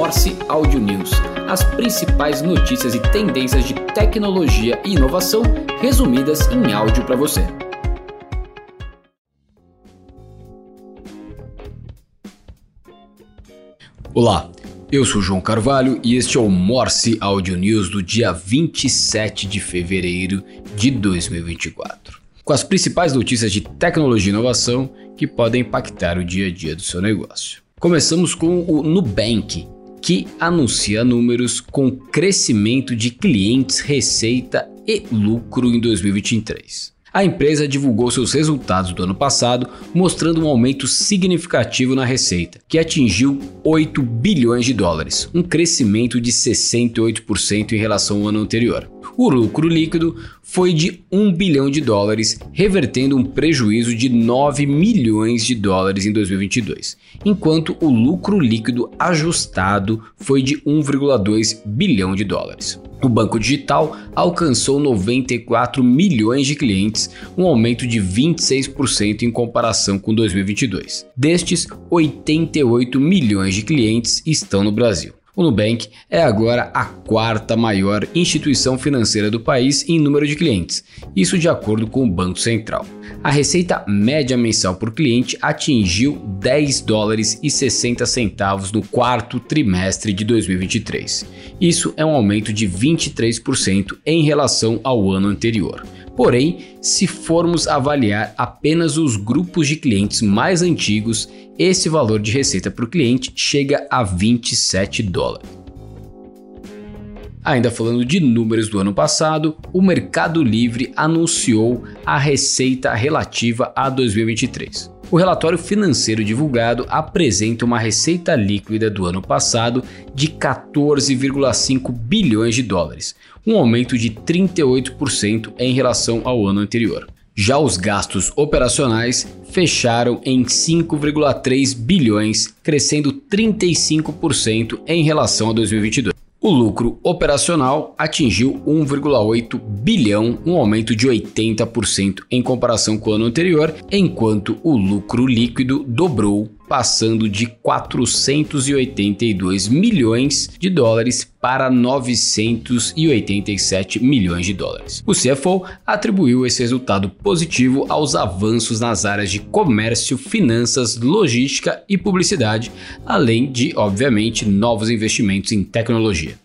Morse Audio News, as principais notícias e tendências de tecnologia e inovação resumidas em áudio para você. Olá, eu sou João Carvalho e este é o Morse Audio News do dia 27 de fevereiro de 2024, com as principais notícias de tecnologia e inovação que podem impactar o dia a dia do seu negócio. Começamos com o Nubank, que anuncia números com crescimento de clientes, receita e lucro em 2023. A empresa divulgou seus resultados do ano passado, mostrando um aumento significativo na receita, que atingiu 8 bilhões de dólares, um crescimento de 68% em relação ao ano anterior. O lucro líquido foi de 1 bilhão de dólares, revertendo um prejuízo de 9 milhões de dólares em 2022, enquanto o lucro líquido ajustado foi de 1,2 bilhão de dólares. O banco digital alcançou 94 milhões de clientes, um aumento de 26% em comparação com 2022. Destes, 88 milhões de clientes estão no Brasil. O Nubank é agora a quarta maior instituição financeira do país em número de clientes, isso de acordo com o Banco Central. A receita média mensal por cliente atingiu 10 dólares e 60 centavos no quarto trimestre de 2023. Isso é um aumento de 23% em relação ao ano anterior. Porém, se formos avaliar apenas os grupos de clientes mais antigos, esse valor de receita por cliente chega a 27 dólares. Ainda falando de números do ano passado, o Mercado Livre anunciou a receita relativa a 2023. O relatório financeiro divulgado apresenta uma receita líquida do ano passado de 14,5 bilhões de dólares, um aumento de 38% em relação ao ano anterior. Já os gastos operacionais fecharam em 5,3 bilhões, crescendo 35% em relação a 2022. O lucro operacional atingiu 1,8 bilhão, um aumento de 80% em comparação com o ano anterior, enquanto o lucro líquido dobrou, passando de 482 milhões de dólares para 987 milhões de dólares. O CFO atribuiu esse resultado positivo aos avanços nas áreas de comércio, finanças, logística e publicidade, além de, obviamente, novos investimentos em tecnologia.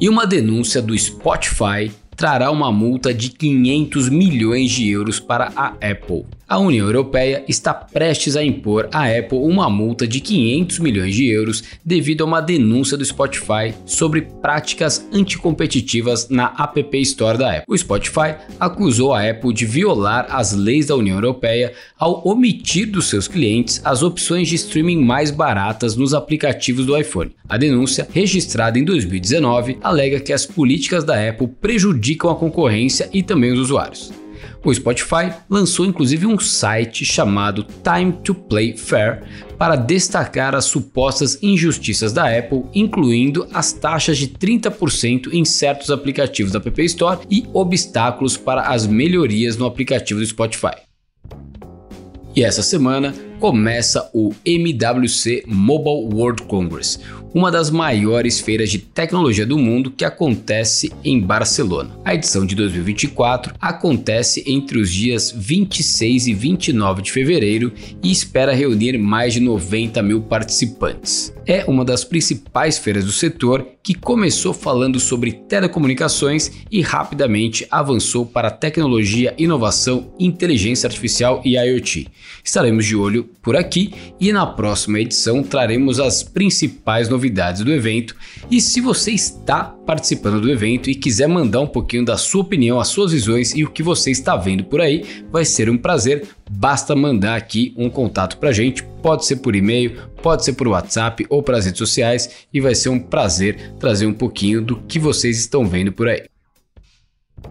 E uma denúncia do Spotify trará uma multa de 500 milhões de euros para a Apple. A União Europeia está prestes a impor à Apple uma multa de 500 milhões de euros devido a uma denúncia do Spotify sobre práticas anticompetitivas na App Store da Apple. O Spotify acusou a Apple de violar as leis da União Europeia ao omitir dos seus clientes as opções de streaming mais baratas nos aplicativos do iPhone. A denúncia, registrada em 2019, alega que as políticas da Apple prejudicam a concorrência e também os usuários. O Spotify lançou inclusive um site chamado Time to Play Fair para destacar as supostas injustiças da Apple, incluindo as taxas de 30% em certos aplicativos da App Store e obstáculos para as melhorias no aplicativo do Spotify. E essa semana começa o MWC Mobile World Congress, uma das maiores feiras de tecnologia do mundo que acontece em Barcelona. A edição de 2024 acontece entre os dias 26 e 29 de fevereiro e espera reunir mais de 90 mil participantes. É uma das principais feiras do setor que começou falando sobre telecomunicações e rapidamente avançou para tecnologia, inovação, inteligência artificial e IoT. Estaremos de olho por aqui e na próxima edição traremos as principais novidades do evento. E se você está participando do evento e quiser mandar um pouquinho da sua opinião, as suas visões e o que você está vendo por aí, vai ser um prazer. Basta mandar aqui um contato para gente, pode ser por e-mail, pode ser por WhatsApp ou pelas redes sociais e vai ser um prazer trazer um pouquinho do que vocês estão vendo por aí.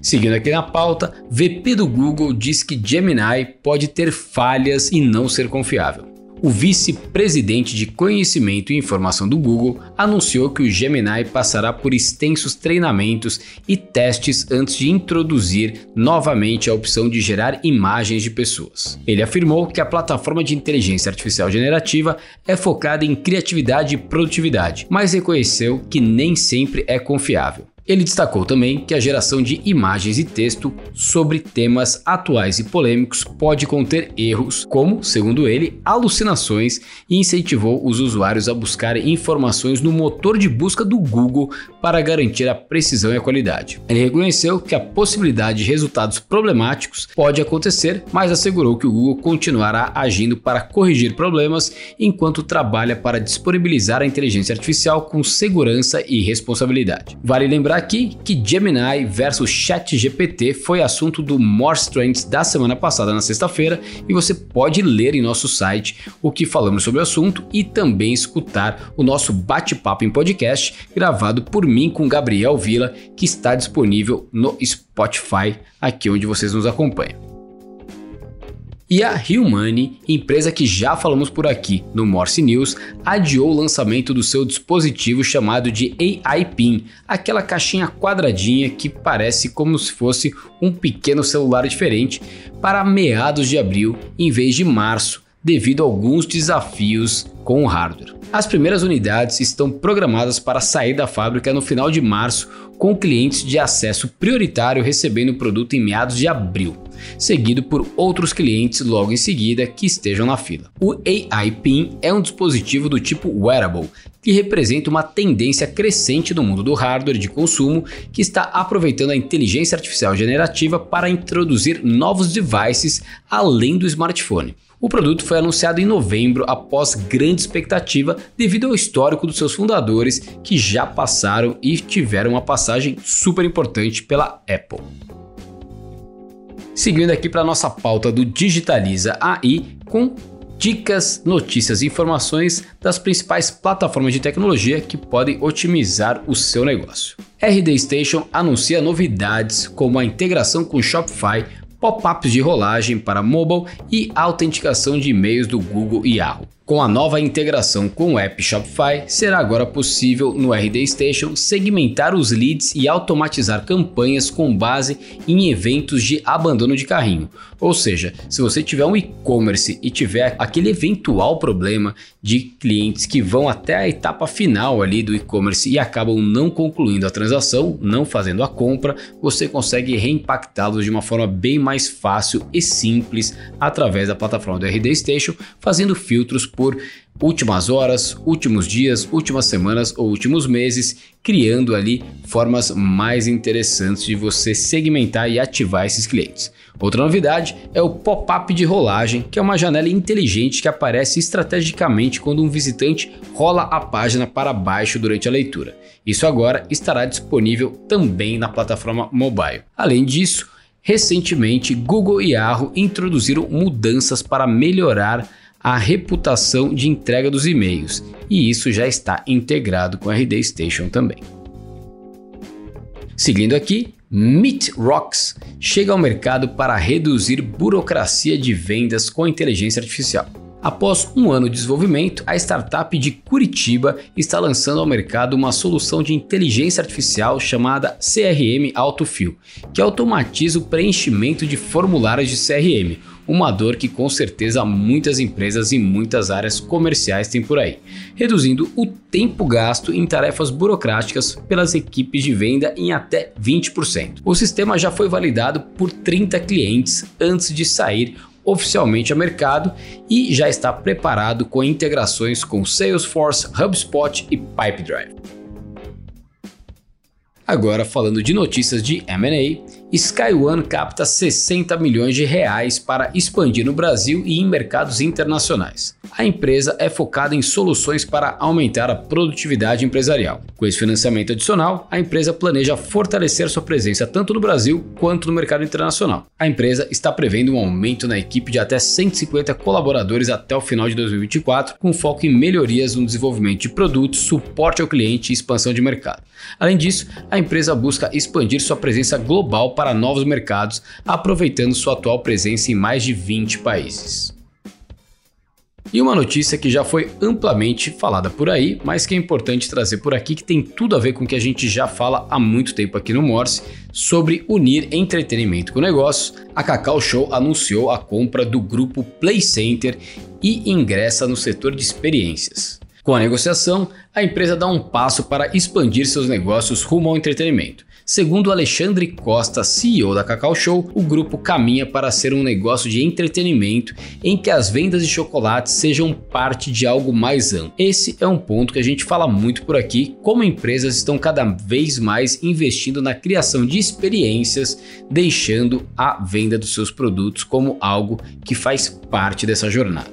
Seguindo aqui na pauta, VP do Google diz que Gemini pode ter falhas e não ser confiável. O vice-presidente de conhecimento e informação do Google anunciou que o Gemini passará por extensos treinamentos e testes antes de introduzir novamente a opção de gerar imagens de pessoas. Ele afirmou que a plataforma de inteligência artificial generativa é focada em criatividade e produtividade, mas reconheceu que nem sempre é confiável. Ele destacou também que a geração de imagens e texto sobre temas atuais e polêmicos pode conter erros, como, segundo ele, alucinações, e incentivou os usuários a buscarem informações no motor de busca do Google para garantir a precisão e a qualidade. Ele reconheceu que a possibilidade de resultados problemáticos pode acontecer, mas assegurou que o Google continuará agindo para corrigir problemas enquanto trabalha para disponibilizar a inteligência artificial com segurança e responsabilidade. Vale lembrar lembrar aqui que Gemini versus ChatGPT foi assunto do Morse Trends da semana passada, na sexta-feira, e você pode ler em nosso site o que falamos sobre o assunto e também escutar o nosso bate-papo em podcast gravado por mim com Gabriel Vila, que está disponível no Spotify, aqui onde vocês nos acompanham. E a Humani, empresa que já falamos por aqui no Morse News, adiou o lançamento do seu dispositivo chamado de AI Pin, aquela caixinha quadradinha que parece como se fosse um pequeno celular diferente, para meados de abril em vez de março, devido a alguns desafios com o hardware. As primeiras unidades estão programadas para sair da fábrica no final de março, com clientes de acesso prioritário recebendo o produto em meados de abril seguido por outros clientes logo em seguida que estejam na fila. O AI PIN é um dispositivo do tipo wearable, que representa uma tendência crescente no mundo do hardware de consumo que está aproveitando a inteligência artificial generativa para introduzir novos devices além do smartphone. O produto foi anunciado em novembro após grande expectativa devido ao histórico dos seus fundadores que já passaram e tiveram uma passagem super importante pela Apple. Seguindo aqui para nossa pauta do Digitaliza AI com dicas, notícias e informações das principais plataformas de tecnologia que podem otimizar o seu negócio. RD Station anuncia novidades como a integração com Shopify, pop-ups de rolagem para mobile e autenticação de e-mails do Google e Yahoo. Com a nova integração com o app Shopify, será agora possível no RD Station segmentar os leads e automatizar campanhas com base em eventos de abandono de carrinho. Ou seja, se você tiver um e-commerce e tiver aquele eventual problema de clientes que vão até a etapa final ali do e-commerce e acabam não concluindo a transação, não fazendo a compra, você consegue reimpactá-los de uma forma bem mais fácil e simples através da plataforma do RD Station, fazendo filtros por últimas horas, últimos dias, últimas semanas ou últimos meses, criando ali formas mais interessantes de você segmentar e ativar esses clientes. Outra novidade é o pop-up de rolagem, que é uma janela inteligente que aparece estrategicamente quando um visitante rola a página para baixo durante a leitura. Isso agora estará disponível também na plataforma mobile. Além disso, recentemente Google e Yahoo introduziram mudanças para melhorar a reputação de entrega dos e-mails, e isso já está integrado com a RD Station também. Seguindo aqui, Meet Rocks chega ao mercado para reduzir burocracia de vendas com inteligência artificial. Após um ano de desenvolvimento, a startup de Curitiba está lançando ao mercado uma solução de inteligência artificial chamada CRM Autofill, que automatiza o preenchimento de formulários de CRM, uma dor que com certeza muitas empresas e muitas áreas comerciais têm por aí, reduzindo o tempo gasto em tarefas burocráticas pelas equipes de venda em até 20%. O sistema já foi validado por 30 clientes antes de sair oficialmente ao mercado e já está preparado com integrações com Salesforce, HubSpot e Pipedrive. Agora falando de notícias de M&A, SkyOne capta 60 milhões de reais para expandir no Brasil e em mercados internacionais. A empresa é focada em soluções para aumentar a produtividade empresarial. Com esse financiamento adicional, a empresa planeja fortalecer sua presença tanto no Brasil quanto no mercado internacional. A empresa está prevendo um aumento na equipe de até 150 colaboradores até o final de 2024, com foco em melhorias no desenvolvimento de produtos, suporte ao cliente e expansão de mercado. Além disso, a empresa busca expandir sua presença global para novos mercados, aproveitando sua atual presença em mais de 20 países. E uma notícia que já foi amplamente falada por aí, mas que é importante trazer por aqui, que tem tudo a ver com o que a gente já fala há muito tempo aqui no Morse, sobre unir entretenimento com negócios, a Cacau Show anunciou a compra do grupo Play Center e ingressa no setor de experiências. Com a negociação, a empresa dá um passo para expandir seus negócios rumo ao entretenimento. Segundo Alexandre Costa, CEO da Cacau Show, o grupo caminha para ser um negócio de entretenimento em que as vendas de chocolates sejam parte de algo mais amplo. Esse é um ponto que a gente fala muito por aqui, como empresas estão cada vez mais investindo na criação de experiências, deixando a venda dos seus produtos como algo que faz parte dessa jornada.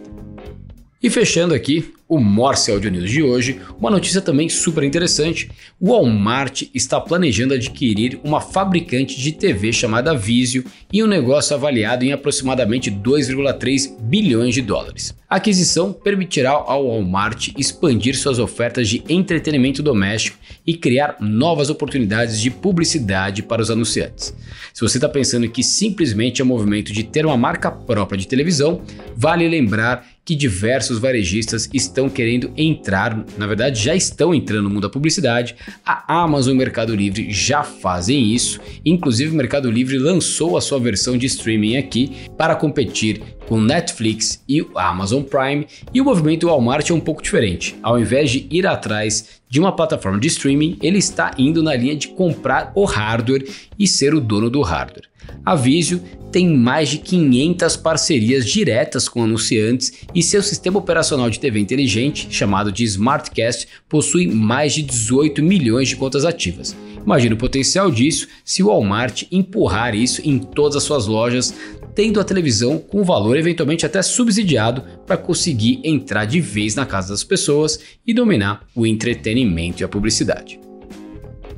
E fechando aqui, o Morse Audio News de hoje, uma notícia também super interessante. O Walmart está planejando adquirir uma fabricante de TV chamada Vizio e um negócio avaliado em aproximadamente 2,3 bilhões de dólares. A aquisição permitirá ao Walmart expandir suas ofertas de entretenimento doméstico e criar novas oportunidades de publicidade para os anunciantes. Se você está pensando que simplesmente é o movimento de ter uma marca própria de televisão, vale lembrar que diversos varejistas estão querendo entrar, na verdade já estão entrando no mundo da publicidade. A Amazon e o Mercado Livre já fazem isso. Inclusive o Mercado Livre lançou a sua versão de streaming aqui para competir com Netflix e o Amazon Prime. E o movimento Walmart é um pouco diferente. Ao invés de ir atrás de uma plataforma de streaming, ele está indo na linha de comprar o hardware e ser o dono do hardware. A Visio tem mais de 500 parcerias diretas com anunciantes e seu sistema operacional de TV inteligente, chamado de SmartCast, possui mais de 18 milhões de contas ativas. Imagina o potencial disso se o Walmart empurrar isso em todas as suas lojas, tendo a televisão com valor eventualmente até subsidiado para conseguir entrar de vez na casa das pessoas e dominar o entretenimento e a publicidade.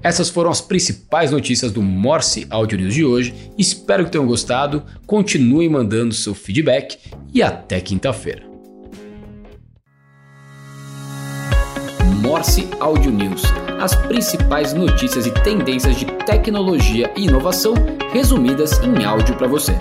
Essas foram as principais notícias do Morse Audio News de hoje. Espero que tenham gostado. Continue mandando seu feedback e até quinta-feira. Morse Audio News. As principais notícias e tendências de tecnologia e inovação resumidas em áudio para você.